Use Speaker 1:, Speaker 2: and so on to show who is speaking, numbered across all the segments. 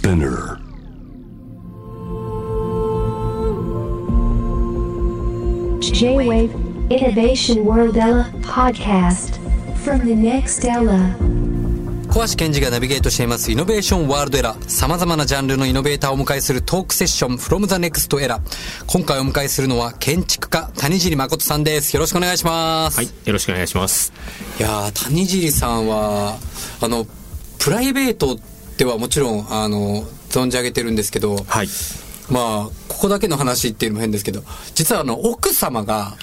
Speaker 1: Spinner.
Speaker 2: J-Wave Innovation World Ella podcast from the next Ella.
Speaker 3: 小橋健二がナビゲートしていますイノベーションワールドエラー。様々なジャンルのイノベーターをお迎えするトークセッション from the next era。今回お迎えするのは建築家谷尻誠さんです。よろしくお願いします。
Speaker 4: はい、よろしくお願いします。
Speaker 3: いやー、谷尻さんは、あの、プライベートではもちろん、あの、存じ上げてるんですけど、
Speaker 4: はい。
Speaker 3: まあ、ここだけの話っていうのも変ですけど、実はあの、奥様が、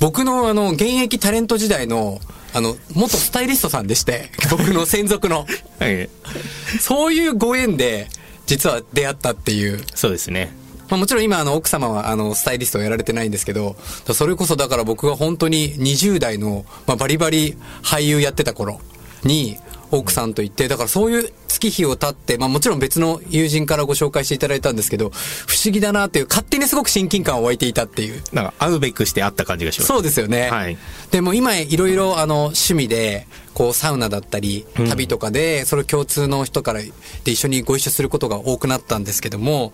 Speaker 3: 僕のあの、現役タレント時代の、あの、元スタイリストさんでして、僕の専属の。
Speaker 4: はい、
Speaker 3: そういうご縁で、実は出会ったっていう。
Speaker 4: そうですね。
Speaker 3: まあもちろん今あの奥様はあのスタイリストをやられてないんですけど、それこそだから僕が本当に20代の、まあ、バリバリ俳優やってた頃に奥さんと行って、だからそういう月日を経って、まあもちろん別の友人からご紹介していただいたんですけど、不思議だなっていう、勝手にすごく親近感を湧いていたっていう。
Speaker 4: なんか、会うべくして会った感じがします。
Speaker 3: そうですよね。
Speaker 4: はい
Speaker 3: でも今いろいろあの趣味で、こうサウナだったり、旅とかで、それ共通の人からで一緒にご一緒することが多くなったんですけども、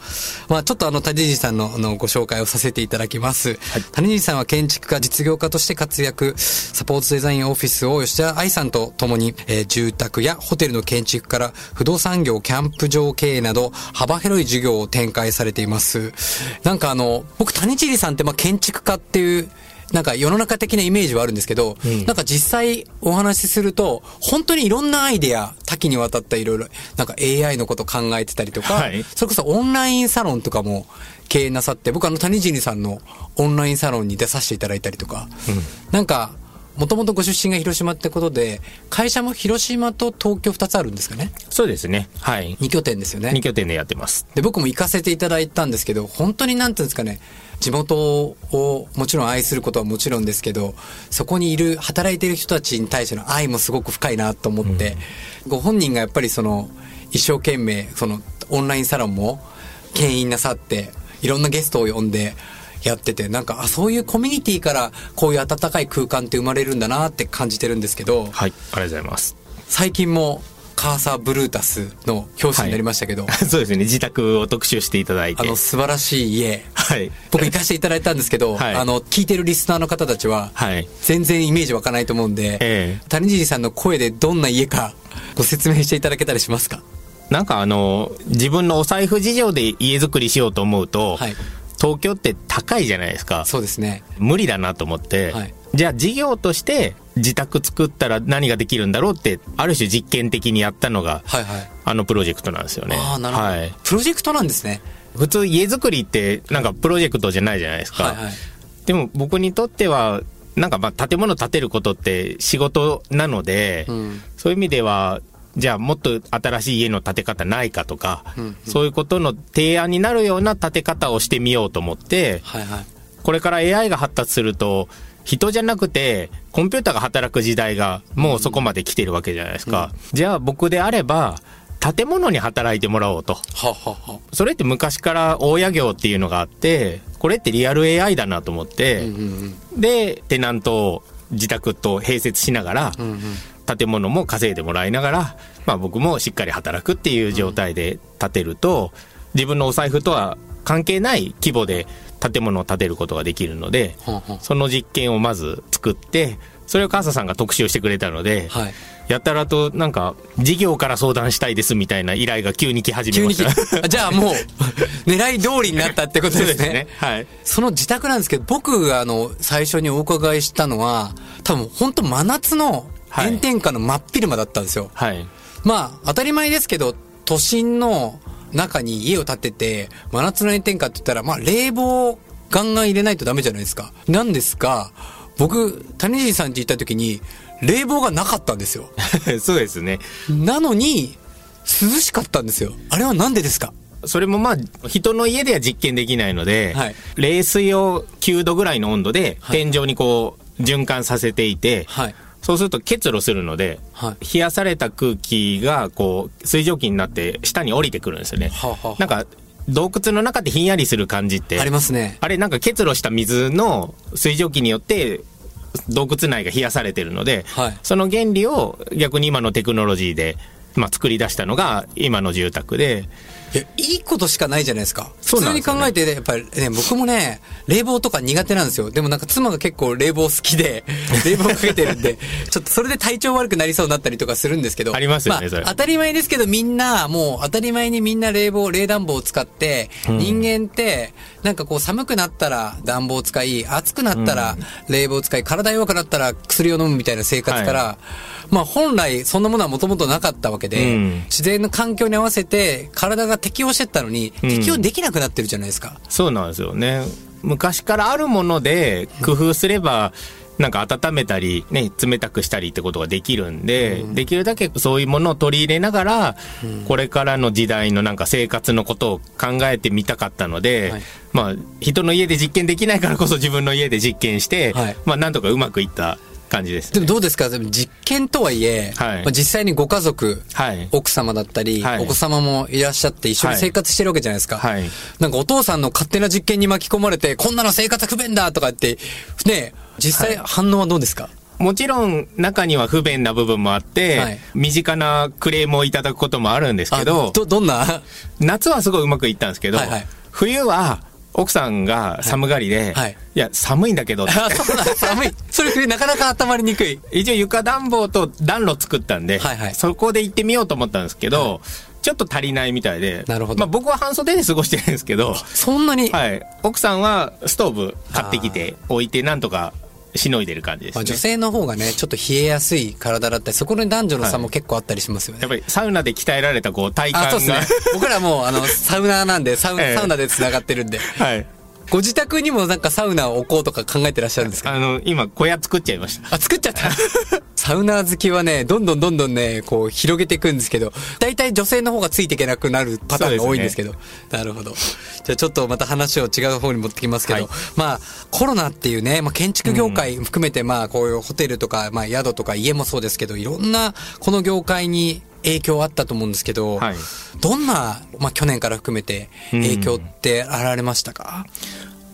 Speaker 3: まあちょっとあの谷尻さんのあのご紹介をさせていただきます。谷尻さんは建築家、実業家として活躍、サポートデザインオフィスを吉田愛さんと共に、えー住宅やホテルの建築から不動産業、キャンプ場経営など幅広い事業を展開されています。なんかあの、僕谷尻さんってまあ建築家っていうなんか世の中的なイメージはあるんですけど、なんか実際お話しすると、本当にいろんなアイデア、多岐にわたったいろいろ、なんか AI のこと考えてたりとか、
Speaker 4: はい。
Speaker 3: それこそオンラインサロンとかも経営なさって、僕あの谷尻さんのオンラインサロンに出させていただいたりとか、なんか、もともとご出身が広島ってことで、会社も広島と東京2つあるんですかね？
Speaker 4: そうですね。はい。
Speaker 3: ?2 拠点ですよね。
Speaker 4: 二拠点でやってます。
Speaker 3: で、僕も行かせていただいたんですけど、本当になんていうんですかね、地元をもちろん愛することはもちろんですけど、そこにいる、働いている人たちに対しての愛もすごく深いなと思って、ご本人がやっぱりその、一生懸命、その、オンラインサロンも、牽引なさって、いろんなゲストを呼んで、やってて、なんか、あ、そういうコミュニティから、こういう温かい空間って生まれるんだなって感じてるんですけど、
Speaker 4: はい。ありがとうございます。
Speaker 3: 最近も、カーサーブルータスの教師になりましたけど、
Speaker 4: そうですね。自宅を特集していただいて。
Speaker 3: あの、素晴らしい家、
Speaker 4: はい。
Speaker 3: 僕行かせていただいたんですけど、
Speaker 4: はい
Speaker 3: あの、聞いてるリスナーの方たちは、
Speaker 4: はい。
Speaker 3: 全然イメージ湧かないと思うんで、
Speaker 4: ええ
Speaker 3: 谷尻さんの声でどんな家かご説明していただけたりしますか？
Speaker 4: なんかあの、自分のお財布事情で家づくりしようと思うと、
Speaker 3: はい
Speaker 4: 東京って高いじゃないですか。
Speaker 3: そうですね。
Speaker 4: 無理だなと思って、
Speaker 3: はい
Speaker 4: じゃあ事業として自宅作ったら何ができるんだろうって、ある種実験的にやったのが、
Speaker 3: はいはい。
Speaker 4: あのプロジェクトなんですよね。
Speaker 3: ああ、なるほど、
Speaker 4: はい。
Speaker 3: プロジェクトなんですね。
Speaker 4: 普通家づくりってなんかプロジェクトじゃないじゃないですか。
Speaker 3: はいはい。
Speaker 4: でも僕にとっては、なんかまあ建物建てることって仕事なので、
Speaker 3: ん
Speaker 4: そういう意味では、じゃあもっと新しい家の建て方ないかとか、そういうことの提案になるような建て方をしてみようと思って、
Speaker 3: はいはい。
Speaker 4: これから AI が発達すると、人じゃなくて、コンピューターが働く時代がもうそこまで来てるわけじゃないですか。じゃあ僕であれば、建物に働いてもらおうと。
Speaker 3: ははは。
Speaker 4: それって昔から大家業っていうのがあって、これってリアル AI だなと思って、
Speaker 3: うんうん。
Speaker 4: で、テナントを自宅と併設しながら、建物も稼いでもらいながら、まあ僕もしっかり働くっていう状態で建てると、自分のお財布とは関係ない規模で建物を建てることができるので、その実験をまず作って、それを川佐さんが特集してくれたので、
Speaker 3: はい。
Speaker 4: やたらとなんか、事業から相談したいですみたいな依頼が急に来始めました。
Speaker 3: あじゃあもう、狙い通りになったってことでね
Speaker 4: ですすね。。はい。
Speaker 3: その自宅なんですけど、僕があの、最初にお伺いしたのは、多分本当真夏の炎天下の真っ昼間だったんですよ。
Speaker 4: はい。
Speaker 3: まあ、当たり前ですけど、都心の中に家を建てて、真夏の炎天下って言ったら、まあ、冷房ガンガン入れないとダメじゃないですか。なんですが、僕、谷尻さんって言った時に、冷房がなかったんですよ。
Speaker 4: そうですね。
Speaker 3: なのに、涼しかったんですよ。あれはなんでですか？
Speaker 4: それもまあ、人の家では実験できないので、
Speaker 3: はい
Speaker 4: 冷水を9度ぐらいの温度で、
Speaker 3: はい
Speaker 4: 天井にこう、循環させていて、
Speaker 3: はい。
Speaker 4: そうすると結露するので、
Speaker 3: はい
Speaker 4: 冷やされた空気が、こう、水蒸気になって下に降りてくるんですよね。
Speaker 3: はあはあはあ
Speaker 4: なんか、洞窟の中でひんやりする感じって、
Speaker 3: ありますね。
Speaker 4: あれなんか結露した水の水蒸気によって洞窟内が冷やされてるので、
Speaker 3: はい
Speaker 4: その原理を逆に今のテクノロジーでまあ、作り出したのが今の住宅で、
Speaker 3: いや、いいことしかないじゃないですか。普通に考えてね、やっぱりね、僕もね、冷房とか苦手なんですよ。でもなんか妻が結構冷房好きで、冷房かけてるんで、ちょっとそれで体調悪くなりそうになったりとかするんですけど。
Speaker 4: ありますよねそれ
Speaker 3: 当たり前ですけどみんな、もう当たり前にみんな冷房、冷暖房を使って、人間って、なんかこう寒くなったら暖房を使い、暑くなったら冷房を使い、体弱くなったら薬を飲むみたいな生活から、まあ本来そんなものはもともとなかったわけで、
Speaker 4: うん。
Speaker 3: 自然の環境に合わせて体が適応してったのに、
Speaker 4: うん。
Speaker 3: 適応できなくなってるじゃないですか。
Speaker 4: そうなんですよね。昔からあるもので工夫すれば、なんか温めたり、ね、冷たくしたりってことができるんで、できるだけそういうものを取り入れながら、これからの時代のなんか生活のことを考えてみたかったので、
Speaker 3: はい。
Speaker 4: まあ、人の家で実験できないからこそ自分の家で実験して、
Speaker 3: はい。
Speaker 4: まあ、なんとかうまくいった感じです、
Speaker 3: でもどうですか？でも実験とはいえ、
Speaker 4: はい。
Speaker 3: まあ実際にご家族、
Speaker 4: はい。
Speaker 3: 奥様だったり、
Speaker 4: はい。
Speaker 3: お子様もいらっしゃって一緒に生活してるわけじゃないですか。
Speaker 4: はい。
Speaker 3: なんかお父さんの勝手な実験に巻き込まれて、こんなの生活不便だとかって、ね、実際反応はどうですか、
Speaker 4: もちろん中には不便な部分もあって、
Speaker 3: はい。
Speaker 4: 身近なクレームをいただくこともあるんですけど
Speaker 3: あ、ど、どんな？
Speaker 4: 夏はすごいうまくいったんですけど、
Speaker 3: はいはい。
Speaker 4: 冬は奥さんが寒がりで、
Speaker 3: はい。
Speaker 4: い、や、寒いんだけどって、
Speaker 3: あ、そうなん寒い。それなかなか温まりにくい。
Speaker 4: 一応床暖房と暖炉作ったんで、
Speaker 3: はいはい。
Speaker 4: そこで行ってみようと思ったんですけど、ちょっと足りないみたいで、
Speaker 3: なるほど。
Speaker 4: まあ僕は半袖で過ごしてるんですけど、
Speaker 3: そんなに、
Speaker 4: はい、奥さんはストーブ買ってきて置いてなんとかしのいでる感じですね。
Speaker 3: まあ、女性の方がね、ちょっと冷えやすい体だったり、そこに男女の差も結構あったりしますよね。
Speaker 4: やっぱりサウナで鍛えられたこう体
Speaker 3: あ、そうですね。僕らもう、あの、サウナーなんで、サウナ、
Speaker 4: ええ
Speaker 3: サウナで繋がってるんで。
Speaker 4: はい。
Speaker 3: ご自宅にもなんかサウナを置こうとか考えてらっしゃるんですか？
Speaker 4: あの、今小屋作っちゃいました。
Speaker 3: あ、作っちゃった？サウナー好きはね、どんどんどんどんね、こう広げていくんですけど、大体女性の方がついていけなくなるパターンが多いんですけど。なるほど。じゃあちょっとまた話を違う方に持ってきますけど、
Speaker 4: はい
Speaker 3: まあ、コロナっていうね、まあ建築業界含めて、まあこういうホテルとか、まあ宿とか家もそうですけど、いろんなこの業界に影響あったと思うんですけど、
Speaker 4: はい
Speaker 3: どんな、まあ去年から含めて影響ってあられましたか、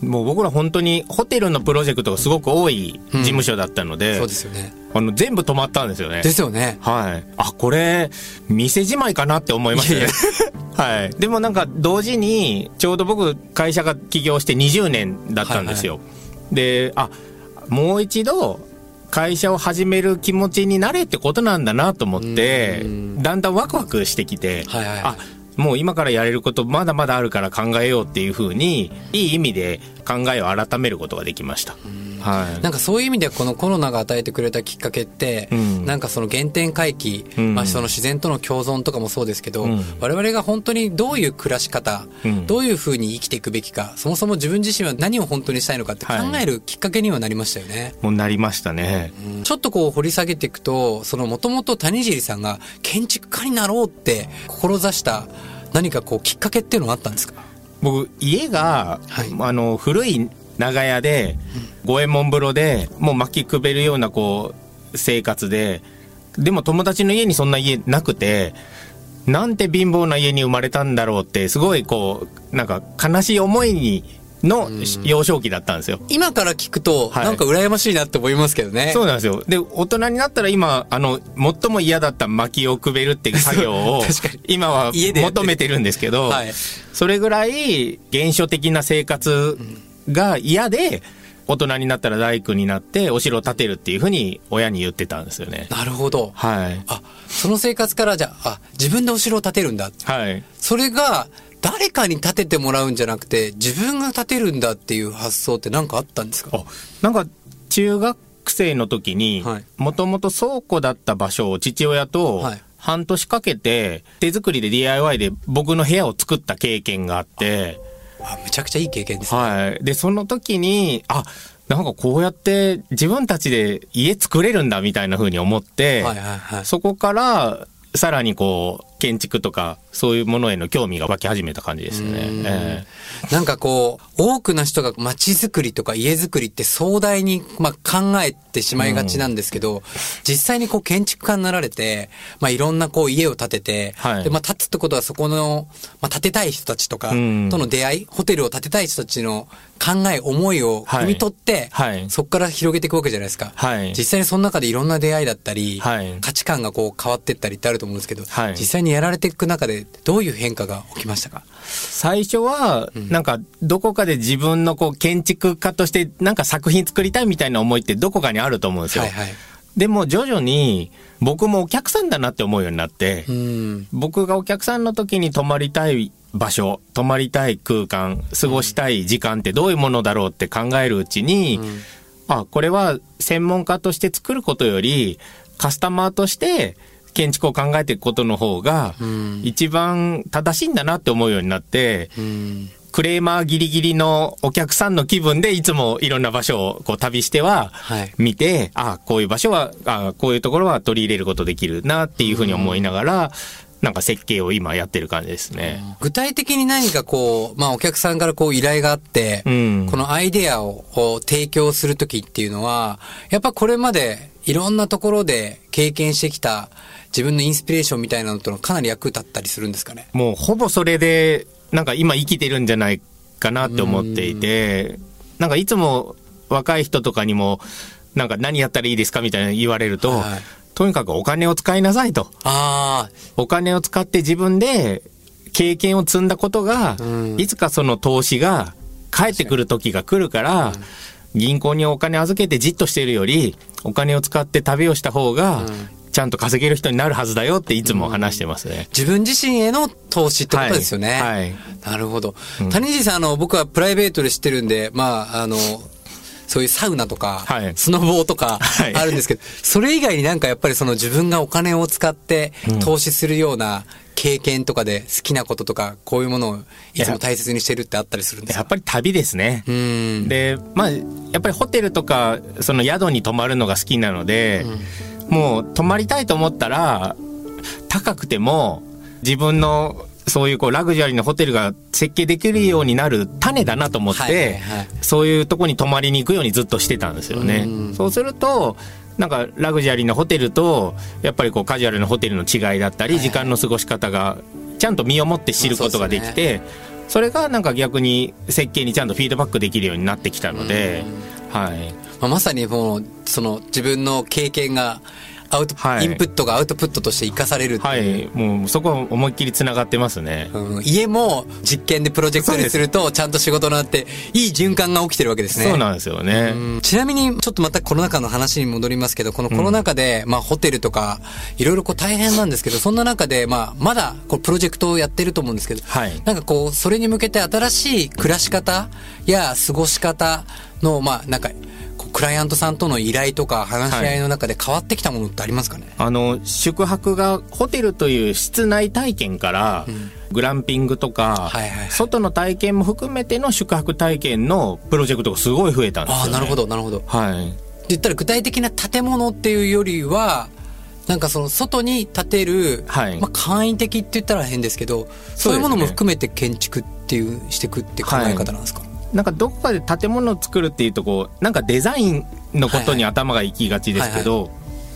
Speaker 4: もう僕ら本当にホテルのプロジェクトがすごく多い事務所だったので、
Speaker 3: そうですよね。
Speaker 4: あの全部止まったんですよね。
Speaker 3: ですよね。
Speaker 4: はい。あ、これ、店じまいかなって思いましたね。はい。でもなんか同時に、ちょうど僕、会社が起業して20年だったんですよ。で、あ、もう一度、会社を始める気持ちになれってことなんだなと思って、だんだんワクワクしてきて、
Speaker 3: はいはいはい
Speaker 4: あ、もう今からやれることまだまだあるから考えようっていうふうに、いい意味で考えを改めることができました。はい。
Speaker 3: なんかそういう意味ではこのコロナが与えてくれたきっかけって、
Speaker 4: うん。
Speaker 3: なんかその原点回帰、
Speaker 4: うん。
Speaker 3: まあその自然との共存とかもそうですけど、
Speaker 4: うん。
Speaker 3: 我々が本当にどういう暮らし方、
Speaker 4: うん。
Speaker 3: どういうふうに生きていくべきか、そもそも自分自身は何を本当にしたいのかって考えるきっかけにはなりましたよね。
Speaker 4: もうなりましたね。
Speaker 3: ちょっとこう掘り下げていくと、そのもともと谷尻さんが建築家になろうって志した何かこうきっかけっていうのがあったんですか？
Speaker 4: 僕家が、
Speaker 3: はい。
Speaker 4: あの古い長屋で五右衛門風呂でもう巻きくべるようなこう生活ででも友達の家にそんな家なくてなんて貧乏な家に生まれたんだろうってすごいこうなんか悲しい思いにの幼少期だったんですよ。
Speaker 3: 今から聞くと、
Speaker 4: はい
Speaker 3: なんか羨ましいなって思いますけどね。
Speaker 4: そうなんですよ。で、大人になったら今、あの、最も嫌だった薪をくべるっていう作業を 今は求めてるんですけど、
Speaker 3: はい
Speaker 4: それぐらい原初的な生活が嫌で、大人になったら大工になってお城を建てるっていうふうに親に言ってたんですよね。
Speaker 3: なるほど。
Speaker 4: はい。
Speaker 3: あ、その生活からじゃあ、あ自分でお城を建てるんだ。
Speaker 4: はい。
Speaker 3: それが、誰かに建ててもらうんじゃなくて、自分が建てるんだっていう発想って何かあったんですか？
Speaker 4: あ、なんか、中学生の時に
Speaker 3: はい、
Speaker 4: もともと倉庫だった場所を父親と
Speaker 3: はい、
Speaker 4: 半年かけて、手作りで DIY で僕の部屋を作った経験があって、
Speaker 3: あ、めちゃくちゃいい経験ですね。
Speaker 4: はい。で、その時に、あ、なんかこうやって自分たちで家作れるんだみたいな風に思って、
Speaker 3: はいはいはい。
Speaker 4: そこから、さらにこう、建築とか、そういうものへの興味が湧き始めた感じですね。え
Speaker 3: なんかこう、多くの人が街づくりとか家づくりって壮大に、まあ、考えてしまいがちなんですけど、実際にこう建築家になられて、まあ、いろんなこう家を建てて、
Speaker 4: はい。
Speaker 3: で、まあ、建つってことはそこの、まあ、建てたい人たちとかと
Speaker 4: うん。
Speaker 3: の出会い、ホテルを建てたい人たちの考え、思いを汲み取って、
Speaker 4: はい。はい
Speaker 3: そこから広げていくわけじゃないですか。
Speaker 4: はい。
Speaker 3: 実際にその中でいろんな出会いだったり、
Speaker 4: はい。
Speaker 3: 価値観がこう変わってったりってあると思うんですけど、
Speaker 4: はい。
Speaker 3: 実際にやられていく中でどういう変化が起きましたか？
Speaker 4: 最初は、なんか、どこかで自分のこう、建築家として、なんか作品作りたいみたいな思いってどこかにあると思うんですよ。
Speaker 3: はいはい。
Speaker 4: でも徐々に、僕もお客さんだなって思うようになって、
Speaker 3: うん。
Speaker 4: 僕がお客さんの時に泊まりたい場所、泊まりたい空間、過ごしたい時間ってどういうものだろうって考えるうちに、あ、これは専門家として作ることより、カスタマーとして建築を考えていくことの方が、一番正しいんだなって思うようになって、
Speaker 3: うん。
Speaker 4: クレーマーギリギリのお客さんの気分でいつもいろんな場所をこう旅しては
Speaker 3: はい
Speaker 4: 見て、あこういう場所は、あこういうところは取り入れることできるなっていうふうに思いながら、なんか設計を今やってる感じですね。
Speaker 3: 具体的に何かこう、まあお客さんからこう依頼があって、
Speaker 4: うん
Speaker 3: このアイデアを提供するときっていうのは、やっぱこれまでいろんなところで経験してきた自分のインスピレーションみたいなのとのかなり役立ったりするんですかね？
Speaker 4: もうほぼそれで、なんか今生きてるんじゃないかなって思っていて、なんかいつも若い人とかにも、なんか何やったらいいですかみたいな言われると、
Speaker 3: はい
Speaker 4: とにかくお金を使いなさいと。
Speaker 3: ああ、
Speaker 4: お金を使って自分で経験を積んだことが、
Speaker 3: うん
Speaker 4: いつかその投資が返ってくる時が来るから、銀行にお金預けてじっとしてるより、お金を使って旅をした方が、ちゃんと稼げる人になるはずだよっていつも話してます。ね。
Speaker 3: 自分自身への投資ってことですよね。
Speaker 4: はい。はい。
Speaker 3: なるほど。谷地さん、あの、僕はプライベートで知ってるんで、まあ、あの、そういうサウナとか、
Speaker 4: はい。
Speaker 3: スノボーとか
Speaker 4: はい。
Speaker 3: あるんですけど、それ以外になんかやっぱりその自分がお金を使って投資するような経験とかで好きなこととか、こういうものをいつも大切にしてるってあったりするんですか？
Speaker 4: やっぱり旅ですね。
Speaker 3: うん。
Speaker 4: で、まあ、やっぱりホテルとか、その宿に泊まるのが好きなので、もう泊まりたいと思ったら、高くても、自分の、そういうこうラグジュアリーなホテルが設計できるようになる種だなと思って、そういうとこに泊まりに行くようにずっとしてたんですよね。そうすると、なんかラグジュアリーなホテルと、やっぱりこうカジュアルなホテルの違いだったり、時間の過ごし方が、ちゃんと身をもって知ることができて、それがなんか逆に設計にちゃんとフィードバックできるようになってきたので、はい。
Speaker 3: まあ、まさにもう、その自分の経験が、アウト、
Speaker 4: はい
Speaker 3: インプットがアウトプットとして生かされるって
Speaker 4: は
Speaker 3: い。
Speaker 4: もうそこは思いっきり繋がってますね。
Speaker 3: うん家も実験でプロジェクトにすると、ちゃんと仕事になって、いい循環が起きてるわけですね。
Speaker 4: そうなんですよね。
Speaker 3: うんちなみに、ちょっとまたコロナ禍の話に戻りますけど、このコロナ禍で、まあ、ホテルとか、いろいろこう大変なんですけど、そんな中で、まあ、まだ、こう、プロジェクトをやってると思うんですけど、
Speaker 4: はい
Speaker 3: なんかこう、それに向けて新しい暮らし方や過ごし方の、まあ、なんか、クライアントさんとの依頼とか話し合いの中で変わってきたものってありますかね、
Speaker 4: あの、宿泊が、ホテルという室内体験から、グランピングとか、
Speaker 3: はいはいはい
Speaker 4: 外の体験も含めての宿泊体験のプロジェクトがすごい増えたんですよ、ね。
Speaker 3: ああ、なるほ。ど、なるほど。
Speaker 4: はい。
Speaker 3: で言ったら具体的な建物っていうよりは、なんかその外に建てる、
Speaker 4: はい
Speaker 3: まあ簡易的って言ったら変ですけど、そういうものも含めて建築っていう、していくって考え方なんですか、
Speaker 4: なんかどこかで建物を作るっていうとこうなんかデザインのことに頭が行きがちですけど、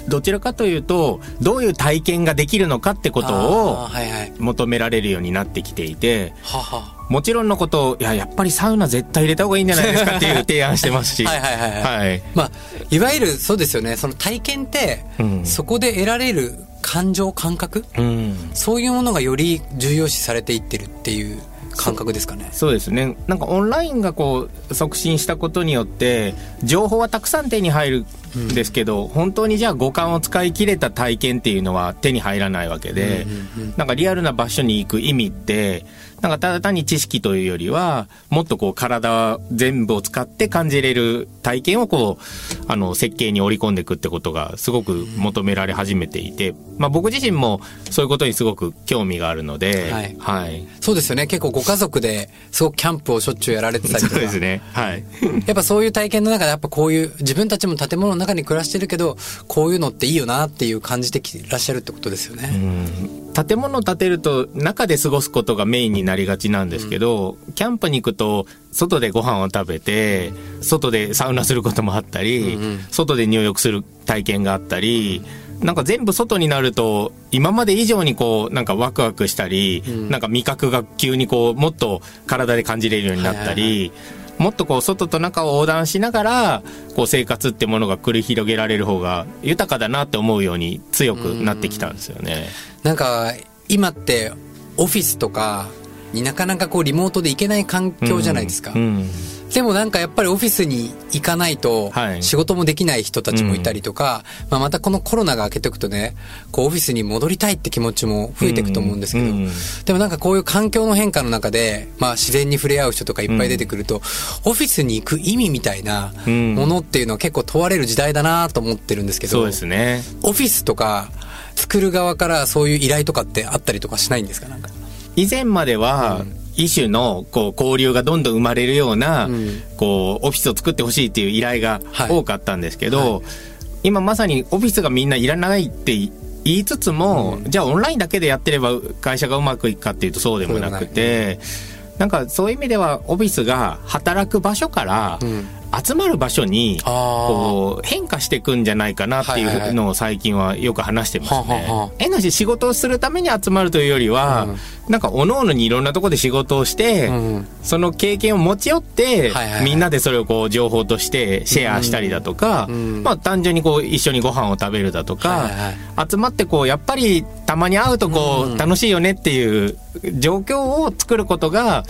Speaker 4: どちらかというとどういう体験ができるのかってこと
Speaker 3: あ
Speaker 4: を。求められるようになってきていて
Speaker 3: はは。
Speaker 4: もちろんのこといややっぱりサウナ絶対入れた方がいいんじゃないですかっていう提案してますし。
Speaker 3: はいはいはいはい。
Speaker 4: はい。
Speaker 3: まあ、いわゆるそうですよね、その体験って、
Speaker 4: うん。
Speaker 3: そこで得られる感情、感覚、
Speaker 4: うん。
Speaker 3: そういうものがより重要視されていってるっていう感覚ですかね。
Speaker 4: そうですね。なんかオンラインがこう促進したことによって情報はたくさん手に入るんですけど、本当にじゃあ五感を使い切れた体験っていうのは手に入らないわけで、なんかリアルな場所に行く意味ってなんかただ単に知識というよりはもっとこう体全部を使って感じれる体験をこうあの設計に織り込んでいくってことがすごく求められ始めていて、まあ、僕自身もそういうことにすごく興味があるので、
Speaker 3: はい
Speaker 4: はい、
Speaker 3: そうですよね。結構ご家族ですごくキャンプをしょっちゅうやられてたりとか。
Speaker 4: そうですね。はい。
Speaker 3: やっぱそういう体験の中でやっぱこういう自分たちも建物の中に暮らしてるけどこういうのっていいよなっていう感じてきてらっしゃるってことですよね。
Speaker 4: 建物を建てると中で過ごすことがメインになりがちなんですけど、うん、キャンプに行くと外でご飯を食べて外でサウナすることもあったり、うんうん、外で入浴する体験があったり、なんか全部外になると今まで以上にこうなんかワクワクしたり、うん、なんか味覚が急にこうもっと体で感じれるようになったり、はいはいはい。もっとこう外と中を横断しながらこう生活ってものが繰り広げられる方が豊かだなって思うように強くなってきたんですよね。
Speaker 3: なんか今ってオフィスとかになかなかこうリモートで行けない環境じゃないですか。うんうん。でもなんかやっぱりオフィスに行かないと仕事もできない人たちもいたりとか、はいうん、まあ、またこのコロナが明けていくとね、こうオフィスに戻りたいって気持ちも増えていくと思うんですけど、うん、でもなんかこういう環境の変化の中で、まあ自然に触れ合う人とかいっぱい出てくると、オフィスに行く意味みたいなものっていうのは結構問われる時代だなと思ってるんですけど、
Speaker 4: ね。
Speaker 3: オフィスとか作る側からそういう依頼とかってあったりとかしないんですか？なんか。
Speaker 4: 以前までは、一種のこう交流がどんどん生まれるような、こうオフィスを作ってほしいっていう依頼が多かったんですけど、今まさにオフィスがみんないらないって言いつつも、うん、じゃあオンラインだけでやってれば会社がうまくいくかっていうとそうでもなくて、なんかそういう意味ではオフィスが働く場所から、集まる場所にこう変化していくんじゃないかなっていうのを最近はよく話してますね。変なし仕事をするために集まるというよりは、なんか各々にいろんなところで仕事をして、その経験を持ち寄って、みんなでそれをこう情報としてシェアしたりだとか、まあ単純にこう一緒にご飯を食べるだとか、集まってこうやっぱりたまに会うとこう楽しいよねっていう状況を作ることが、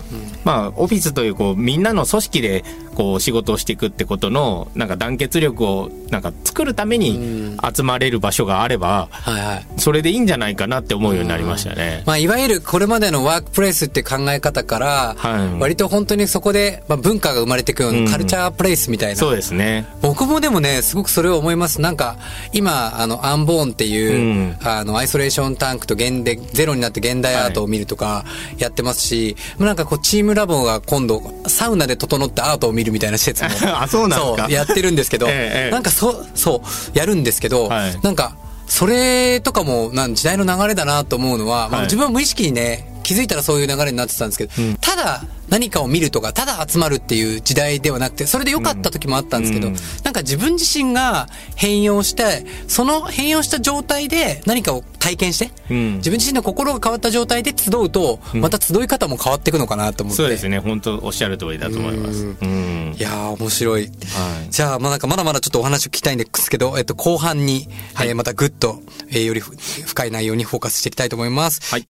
Speaker 4: まあオフィスというこうみんなの組織でこう仕事をしていくってことのなんか団結力をなんか作るために集まれる場所があれば、はいはい、それでいいんじゃないかなって思うようになりましたね。
Speaker 3: まあいわゆるこれまでのワークプレイスって考え方から、はい、割と本当にそこで、まあ、文化が生まれていくようなカルチャープレイスみたいな、うん、
Speaker 4: そうですね。
Speaker 3: 僕もでもねすごくそれを思います。なんか今あのアンボーンっていう、うん、あのアイソレーションタンクと現でゼロになって現代アートを見るとかやってますし、はい、なんかこうチームラボが今度サウナで整ってアートを見るみたいな施設も
Speaker 4: あそうなん
Speaker 3: やってるんですけど、ええ、なんかそそうやるんですけど、はい、なんかそれとかもなん時代の流れだなと思うのは、まあ、自分は無意識にね気づいたらそういう流れになってたんですけど、うん、ただ何かを見るとか、ただ集まるっていう時代ではなくて、それで良かった時もあったんですけど、うん、なんか自分自身が変容して、その変容した状態で何かを体験して、うん、自分自身の心が変わった状態で集うと、また集い方も変わっていくのかなと思って。
Speaker 4: そうですね、本当おっしゃる通りだと思います。
Speaker 3: いやー、面白い。はい、じゃあ、まあなんかまだまだちょっとお話を聞きたいんですけど、えっと、後半に、はい、えー、またぐっと、えー、より深い内容にフォーカスしていきたいと思います。はい。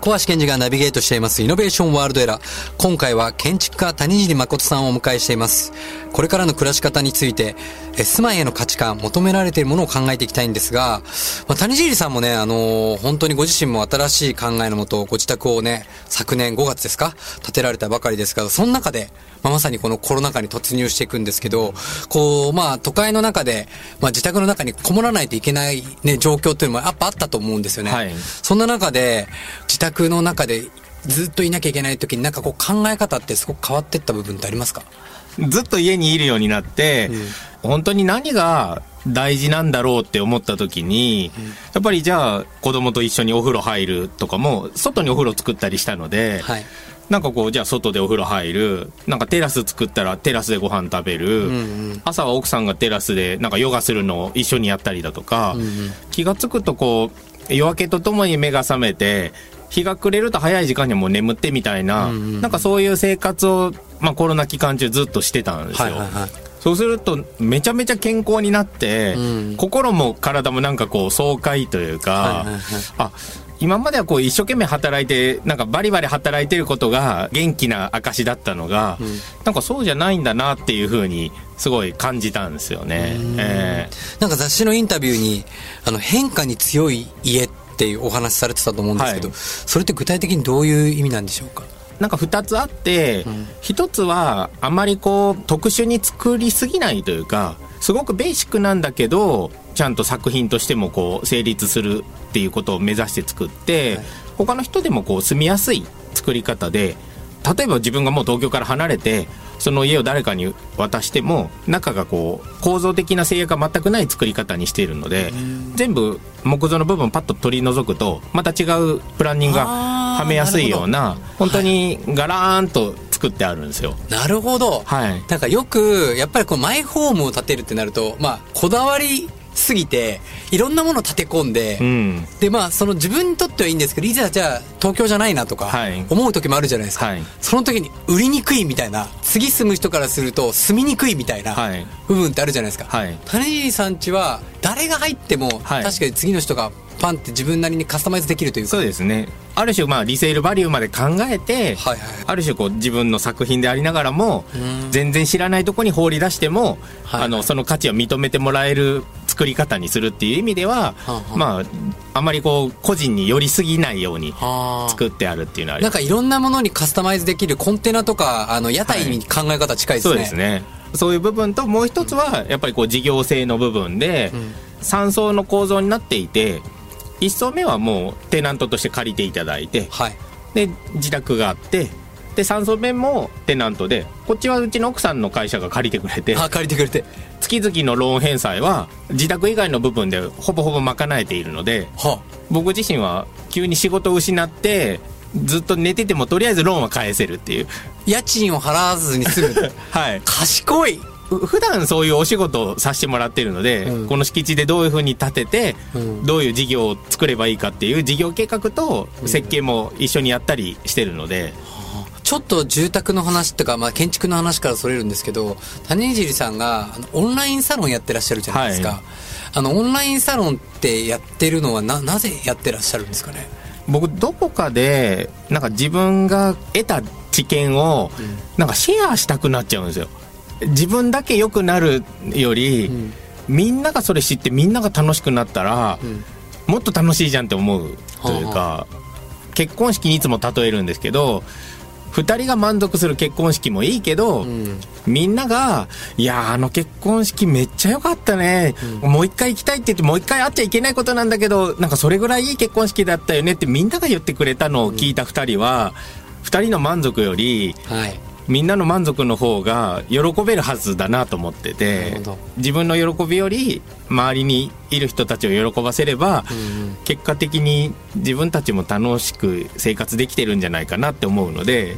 Speaker 3: 小橋健二がナビゲートしていますイノベーションワールドエラー。今回は建築家谷尻誠さんをお迎えしています。これからの暮らし方について、え住まいへの価値観、求められているものを考えていきたいんですが、まあ、谷尻さんもね、あのー、本当にご自身も新しい考えのもと、ご自宅をね、昨年5月ですか建てられたばかりですが、その中で、まあ、まさにこのコロナ禍に突入していくんですけど、こう、まあ、都会の中で、まあ、自宅の中にこもらないといけないね、状況っていうのもやっぱあったと思うんですよね。はい、そんな中で、自宅の中でずっといなきゃいけない時になんかこう考え方ってすごく変わっていった部分ってありますか？
Speaker 4: ずっと家にいるようになって、うん、本当に何が大事なんだろうって思った時に、うん、やっぱりじゃあ子供と一緒にお風呂入るとかも外にお風呂作ったりしたので、はい。なんかこうじゃあ外でお風呂入るなんかテラス作ったらテラスでご飯食べる、うんうん、朝は奥さんがテラスでなんかヨガするのを一緒にやったりだとか、うんうん、気が付くとこう夜明けとともに目が覚めて日が暮れると早い時間にはもう眠ってみたいな、うんうん、なんかそういう生活を、まあ、コロナ期間中ずっとしてたんですよ。はいはいはい。そうするとめちゃめちゃ健康になって、うん、心も体もなんかこう爽快というか、はいはいはい、あ今まではこう一生懸命働いてなんかバリバリ働いてることが元気な証だったのが、うん、なんかそうじゃないんだなっていうふうにすごい感じたんですよね、え
Speaker 3: ー、なんか雑誌のインタビューにあの変化に強い家っていうお話されてたと思うんですけど、はい、それって具体的にどういう意味なんでしょうか？
Speaker 4: なんか2つあって、うん、1つはあまりこう特殊に作りすぎないというかすごくベーシックなんだけどちゃんと作品としてもこう成立するっていうことを目指して作って、はい、他の人でもこう住みやすい作り方で例えば自分がもう東京から離れてその家を誰かに渡しても中がこう構造的な制約が全くない作り方にしているので全部木造の部分パッと取り除くとまた違うプランニングがはめやすいような本当にガラーンと作ってあるんですよ。
Speaker 3: なるほど。
Speaker 4: はい。
Speaker 3: なんかよく、やっぱりこうマイホームを建てるってなると、まあ、こだわりすぎて、いろんなものを建て込んで、
Speaker 4: うん。
Speaker 3: で、まあ、その自分にとってはいいんですけど、いざじゃあ東京じゃないなとか
Speaker 4: はい、
Speaker 3: 思う時もあるじゃないですか。
Speaker 4: はい。
Speaker 3: その時に売りにくいみたいな、次住む人からすると住みにくいみたいな
Speaker 4: はい。
Speaker 3: 部分ってあるじゃないですか。
Speaker 4: はい。
Speaker 3: 種尻さんちは、誰が入っても、
Speaker 4: はい。
Speaker 3: 確かに次の人がパンって自分なりにカスタマイズできるというか。
Speaker 4: そうですね。ある種まあリセールバリューまで考えて、
Speaker 3: はいはい
Speaker 4: ある種こう自分の作品でありながらも
Speaker 3: ん。
Speaker 4: 全然知らないとこに放り出しても、
Speaker 3: はい。
Speaker 4: あのその価値を認めてもらえる作り方にするっていう意味では、
Speaker 3: はあはあ。
Speaker 4: まああまりこう個人に寄りすぎないように作ってあるっていうのはあります。
Speaker 3: なんかいろんなものにカスタマイズできるコンテナとか、あの、屋台に考え方近いですね。
Speaker 4: そうですね。そういう部分ともう一つはやっぱりこう事業性の部分で、3層の構造になっていて1層目はもうテナントとして借りていただいて
Speaker 3: はい。
Speaker 4: で自宅があってで3層目もテナントでこっちはうちの奥さんの会社が借りてくれて
Speaker 3: あ、借りてくれて。
Speaker 4: 月々のローン返済は自宅以外の部分でほぼほぼ賄えているので
Speaker 3: は
Speaker 4: 僕自身は急に仕事を失ってずっと寝ててもとりあえずローンは返せるっていう
Speaker 3: 家賃を払わずに済む。
Speaker 4: はい
Speaker 3: 賢い。
Speaker 4: ふ普段そういうお仕事をさせてもらってるので、
Speaker 3: うん
Speaker 4: この敷地でどういうふうに建てて、
Speaker 3: うん
Speaker 4: どういう事業を作ればいいかっていう事業計画と設計も一緒にやったりしてるので、
Speaker 3: ちょっと住宅の話とか、まあ、建築の話からそれるんですけど、種尻さんがあのオンラインサロンやってらっしゃるじゃないですか。
Speaker 4: はい。
Speaker 3: あの、オンラインサロンってやってるのはな、なぜやってらっしゃるんですかね？
Speaker 4: 僕どこかでなんか自分が得た知見をなんかシェアしたくなっちゃうんですよ。自分だけ良くなるより、
Speaker 3: ん。
Speaker 4: みんながそれ知ってみんなが楽しくなったら、
Speaker 3: ん。
Speaker 4: もっと楽しいじゃんって思うというか、
Speaker 3: は
Speaker 4: 結婚式にいつも例えるんですけど2人が満足する結婚式もいいけど、
Speaker 3: ん。
Speaker 4: みんなが「いやーあの結婚式めっちゃ良かったね、もう一回行きたい」って言ってもう一回会っちゃいけないことなんだけどなんかそれぐらいいい結婚式だったよねってみんなが言ってくれたのを聞いた2人は、2人の満足より
Speaker 3: はい。
Speaker 4: みんなの満足の方が喜べるはずだなと思ってて自分の喜びより周りにいる人たちを喜ばせれば、
Speaker 3: うん
Speaker 4: 結果的に自分たちも楽しく生活できてるんじゃないかなって思うので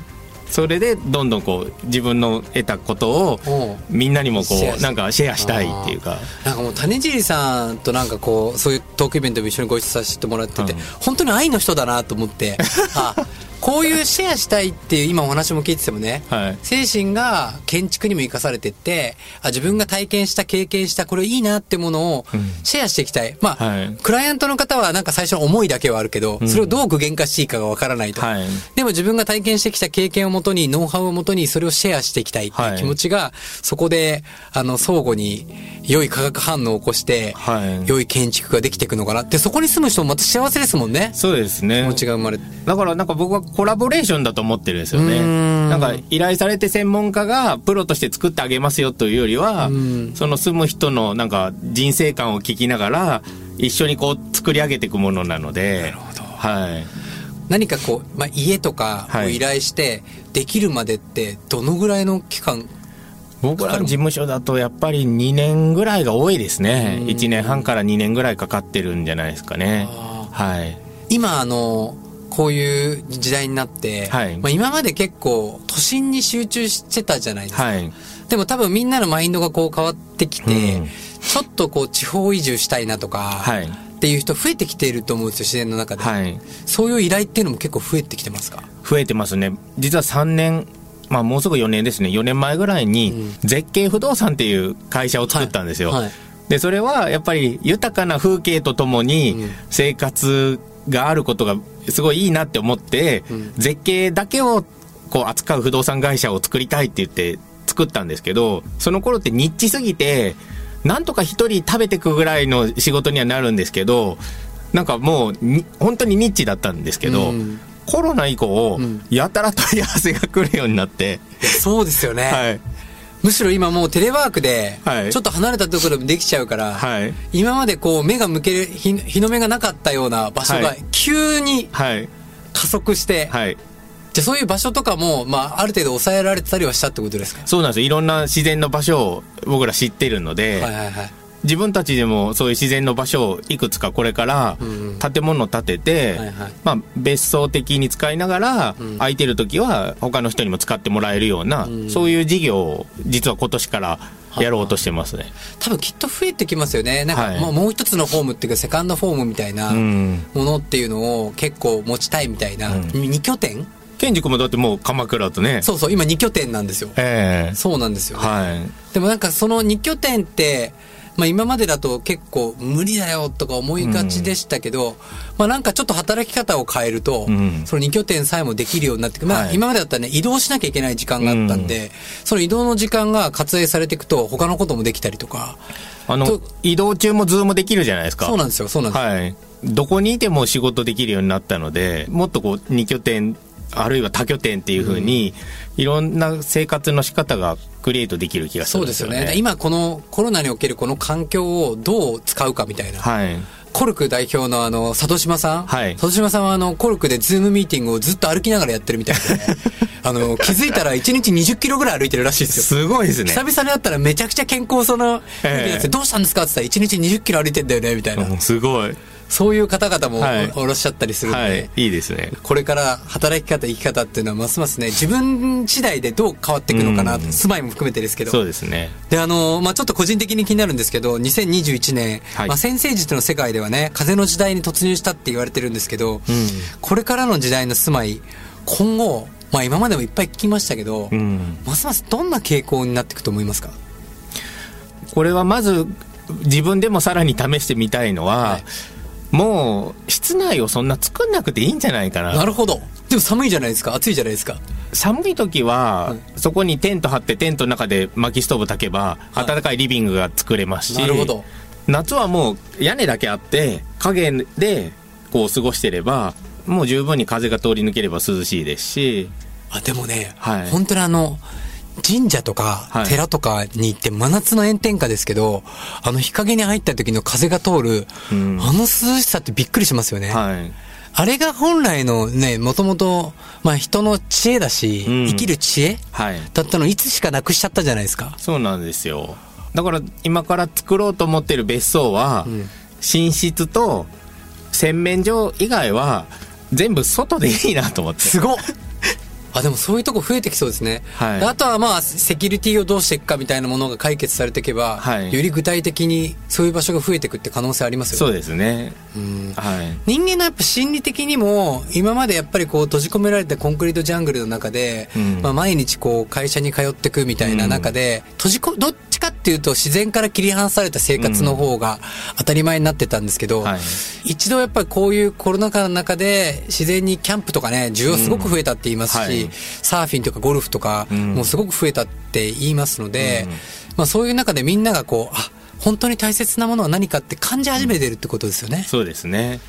Speaker 4: それでどんどんこう自分の得たことをみんなにもこうなんかシェアしたいっていうか。
Speaker 3: なんかもう種尻さんとなんかこうそういうトークイベントも一緒にご一緒させてもらってて、
Speaker 4: うん。
Speaker 3: 本当に愛の人だなと思って。あこういうシェアしたいっていう今お話も聞いててもね、
Speaker 4: はい。
Speaker 3: 精神が建築にも生かされてってあ自分が体験した経験したこれいいなってものを
Speaker 4: うん。
Speaker 3: シェアしていきたい、まあ、
Speaker 4: はい。
Speaker 3: クライアントの方はなんか最初の思いだけはあるけど、それをどう具現化していいかがわからないと、
Speaker 4: はい。
Speaker 3: でも自分が体験してきた経験をもとに、ノウハウをもとに、それをシェアしていきたいっていう気持ちが、そこで、あの、相互に良い化学反応を起こして、
Speaker 4: はい。
Speaker 3: 良い建築ができていくのかな。で、そこに住む人もまた幸せですもんね。
Speaker 4: そうですね。
Speaker 3: 気持ちが生まれて。
Speaker 4: だからなんか僕はコラボレーションだと思ってるんですよね。なんか依頼されて専門家がプロとして作ってあげますよというよりは
Speaker 3: ん、
Speaker 4: その住む人のなんか人生観を聞きながら、一緒にこう作り上げていくものなので。なるほど。はい。
Speaker 3: 何かこう、まあ、家とかを依頼して、できるまでって、どのぐらいの期間、
Speaker 4: 僕らの事務所だとやっぱり2年ぐらいが多いですね。1年半から2年ぐらいかかってるんじゃないですかね。
Speaker 3: あ
Speaker 4: はい。
Speaker 3: 今あの、こういう時代になって、
Speaker 4: はい
Speaker 3: まあ、今まで結構都心に集中してたじゃないですか。
Speaker 4: はい。
Speaker 3: でも多分みんなのマインドがこう変わってきて、
Speaker 4: うん
Speaker 3: ちょっとこう地方移住したいなとか、
Speaker 4: はい
Speaker 3: っていう人増えてきていると思うんですよ、自然の中で。
Speaker 4: はい。
Speaker 3: そういう依頼っていうのも結構増えてきてますか？
Speaker 4: 増えてますね。実は3年、まあもうすぐ4年ですね。4年前ぐらいに、絶景不動産っていう会社を作ったんですよ。で、それはやっぱり豊かな風景とともに
Speaker 3: うん
Speaker 4: 生活があることがすごいいいなって思って、
Speaker 3: ん。
Speaker 4: 絶景だけをこう扱う不動産会社を作りたいって言って作ったんですけど、その頃ってニッチすぎて、なんとか一人食べてくぐらいの仕事にはなるんですけど、なんかもうに、本当にニッチだったんですけど、
Speaker 3: うん。
Speaker 4: コロナ以降、
Speaker 3: ん。
Speaker 4: やたら問い合わせが来るようになって、
Speaker 3: そうですよね、
Speaker 4: はい。
Speaker 3: むしろ今もうテレワークで、
Speaker 4: はい
Speaker 3: ちょっと離れたところでもできちゃうから、
Speaker 4: はい。
Speaker 3: 今までこう目が向ける日、日の目がなかったような場所が
Speaker 4: はい
Speaker 3: 急に
Speaker 4: はい。
Speaker 3: 加速して、
Speaker 4: はい。
Speaker 3: じゃあそういう場所とかも、まあ、ある程度抑えられてたりはしたってことですか？
Speaker 4: そうなんですよ。いろんな自然の場所を僕ら知ってるので、
Speaker 3: はいはいはい。
Speaker 4: 自分たちでもそういう自然の場所をいくつかこれから建物を建てて、
Speaker 3: はいはい
Speaker 4: まあ、別荘的に使いながら、空いてる時は他の人にも使ってもらえるような、そういう事業を実は今年からやろうとしてますね。
Speaker 3: 多分きっと増えてきますよね。なんか、もう一つのフォームっていうか、セカンドフォームみたいな
Speaker 4: うん
Speaker 3: ものっていうのを結構持ちたいみたいな。二拠点？
Speaker 4: ケンジ君もだってもう鎌倉とね。
Speaker 3: そうそう、今二拠点なんですよ。
Speaker 4: ええ
Speaker 3: そうなんですよね。
Speaker 4: はい。
Speaker 3: でもなんかその二拠点って、まあ今までだと結構無理だよとか思いがちでしたけど、まあなんかちょっと働き方を変えると、
Speaker 4: うん
Speaker 3: その二拠点さえもできるようになってくる。まあ
Speaker 4: はい
Speaker 3: 今までだったらね、移動しなきゃいけない時間があったんで、その移動の時間が割愛されていくと他のこともできたりとか、
Speaker 4: あの
Speaker 3: と、
Speaker 4: 移動中もズームできるじゃないですか。
Speaker 3: そうなんですよ、そうなんですよ。
Speaker 4: はい。どこにいても仕事できるようになったので、もっとこう、二拠点、あるいは多拠点っていうふうに、いろんな生活の仕方がクリエイトできる気がす
Speaker 3: るんですよ
Speaker 4: ね。そうですよね。
Speaker 3: 今このコロナにおけるこの環境をどう使うかみたいな。
Speaker 4: はい。
Speaker 3: コルク代表のあの、佐渡島さん？
Speaker 4: はい
Speaker 3: 佐渡島さんはあの、コルクでズームミーティングをずっと歩きながらやってるみたいで、あの、気づいたら1日20キロぐらい歩いてるらしいですよ。
Speaker 4: すごいですね。
Speaker 3: 久々に会ったらめちゃくちゃ健康そうな、
Speaker 4: ええ
Speaker 3: どうしたんですか？って言ったら1日20キロ歩いてんだよねみたいな。
Speaker 4: うんすごい。
Speaker 3: そういう方々も
Speaker 4: はい
Speaker 3: おらっしゃったりするんで、
Speaker 4: はい。いいですね。
Speaker 3: これから働き方、生き方っていうのはますますね、自分次第でどう変わっていくのかな住まいも含めてですけど。
Speaker 4: そうですね。
Speaker 3: で、あの、まあ、ちょっと個人的に気になるんですけど、2021年、
Speaker 4: はい
Speaker 3: まあ、先生術の世界ではね、風の時代に突入したって言われてるんですけど、
Speaker 4: うん。
Speaker 3: これからの時代の住まい、今後、まあ、今までもいっぱい聞きましたけど、
Speaker 4: うん。
Speaker 3: ますますどんな傾向になっていくと思いますか？
Speaker 4: これはまず、自分でもさらに試してみたいのは、
Speaker 3: はい
Speaker 4: もう、室内をそんな作んなくていいんじゃないかな。
Speaker 3: なるほど。でも寒いじゃないですか。暑いじゃないですか。
Speaker 4: 寒い時は、そこにテント張ってテントの中で薪ストーブ焚けば、
Speaker 3: はい
Speaker 4: 暖かいリビングが作れますし、
Speaker 3: なるほど。
Speaker 4: 夏はもう屋根だけあって、影でこう過ごしてれば、もう十分に風が通り抜ければ涼しいですし、
Speaker 3: あ、でもね、
Speaker 4: はい
Speaker 3: 本当にあの、神社とか
Speaker 4: はい
Speaker 3: 寺とかに行って真夏の炎天下ですけど、あの日陰に入った時の風が通る、
Speaker 4: うん
Speaker 3: あの涼しさってびっくりしますよね。
Speaker 4: はい。
Speaker 3: あれが本来のね、もともと、まあ人の知恵だし、
Speaker 4: うん
Speaker 3: 生きる知恵
Speaker 4: はい。
Speaker 3: だったのいつしかなくしちゃったじゃないですか。
Speaker 4: そうなんですよ。だから今から作ろうと思ってる別荘は、
Speaker 3: ん
Speaker 4: 寝室と洗面所以外は全部外でいいなと思って。
Speaker 3: すごっあ、でもそういうとこ増えてきそうですね。
Speaker 4: はい
Speaker 3: であとはまあ、セキュリティをどうしていくかみたいなものが解決されていけば、
Speaker 4: はい
Speaker 3: より具体的にそういう場所が増えていくって可能性ありますよね。
Speaker 4: そうですね。
Speaker 3: うん
Speaker 4: はい。
Speaker 3: 人間のやっぱ心理的にも、今までやっぱりこう閉じ込められたコンクリートジャングルの中で、
Speaker 4: うん
Speaker 3: まあ毎日こう会社に通ってくみたいな中で、閉じこ、どっちかっていうと自然から切り離された生活の方が当たり前になってたんですけど、
Speaker 4: はい
Speaker 3: 一度やっぱりこういうコロナ禍の中で自然にキャンプとかね、需要すごく増えたって言いますし、サーフィンとかゴルフとか、
Speaker 4: ん
Speaker 3: もうすごく増えたって言いますので、
Speaker 4: うん
Speaker 3: まあそういう中でみんながこう、あ、本当に大切なものは何かって感じ始めてるってことですよね。
Speaker 4: そうですね。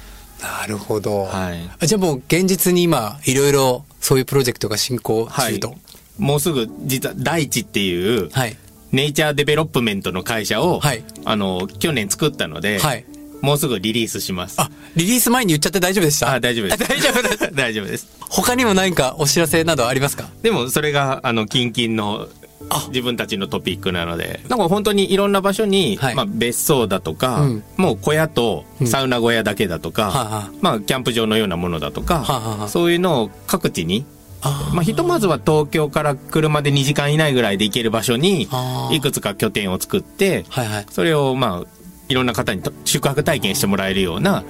Speaker 3: なるほど。
Speaker 4: はい
Speaker 3: あじゃあもう現実に今、いろいろそういうプロジェクトが進行
Speaker 4: はい
Speaker 3: 中と。。
Speaker 4: もうすぐ、実は、大地っていう、
Speaker 3: はい。
Speaker 4: ネイチャーデベロップメントの会社を、
Speaker 3: はい
Speaker 4: あの、去年作ったので、
Speaker 3: はい。
Speaker 4: もうすぐリリースします。
Speaker 3: あ、リリース前に言っちゃって大丈夫でした？
Speaker 4: あ大丈夫です。
Speaker 3: あ 大丈夫です。
Speaker 4: 大丈夫です。
Speaker 3: 他にも何かお知らせなどありますか？
Speaker 4: でも、それが、あの、キンキンの
Speaker 3: あ、
Speaker 4: 自分たちのトピックなので、なんか本当にいろんな場所に、
Speaker 3: はい。
Speaker 4: まあ、別荘だとか、
Speaker 3: うん。
Speaker 4: もう小屋とサウナ小屋だけだとか、
Speaker 3: はあはあ。
Speaker 4: まあ、キャンプ場のようなものだとか、
Speaker 3: は
Speaker 4: そういうのを各地に、まあ、ひとまずは東京から車で2時間以内ぐらいで行ける場所にいくつか拠点を作って
Speaker 3: はいはい。
Speaker 4: それをまあいろんな方にと宿泊体験してもらえるような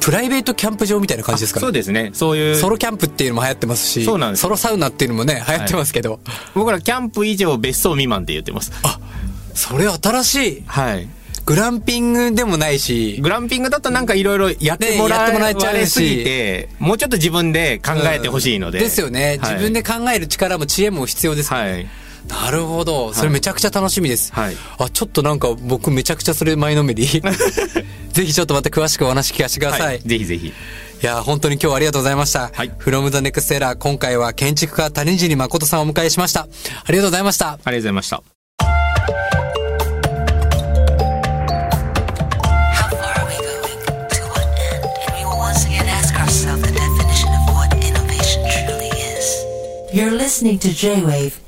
Speaker 3: プライベートキャンプ場みたいな感じですかね？
Speaker 4: そうですね。そういう
Speaker 3: ソロキャンプっていうのも流行ってますし、
Speaker 4: そうなんです。
Speaker 3: ソロサウナっていうのもね、流行ってますけど。
Speaker 4: 僕らキャンプ以上別荘未満って言ってます。
Speaker 3: あ、それ新しい。
Speaker 4: はい。
Speaker 3: グランピングでもないし、
Speaker 4: グランピングだとなんかいろいろやってもら
Speaker 3: ねやってもらえちゃう
Speaker 4: すぎてもうちょっと自分で考えてほしいので、
Speaker 3: うん。ですよね。
Speaker 4: はい。
Speaker 3: 自分で考える力も知恵も必要ですね。
Speaker 4: はい
Speaker 3: なるほど。それめちゃくちゃ楽しみです。
Speaker 4: はい
Speaker 3: あ、ちょっとなんか僕めちゃくちゃそれ前のめり。ぜひちょっとまた詳しくお話聞かせてください。
Speaker 4: はい
Speaker 3: い、
Speaker 4: ぜひぜひ
Speaker 3: や、本当に今日はありがとうございました。
Speaker 4: はい
Speaker 3: from the next era 今回は建築家谷尻誠さんをお迎えしました。ありがとうございました。
Speaker 4: ありがとうございました.
Speaker 5: You're listening to J-Wave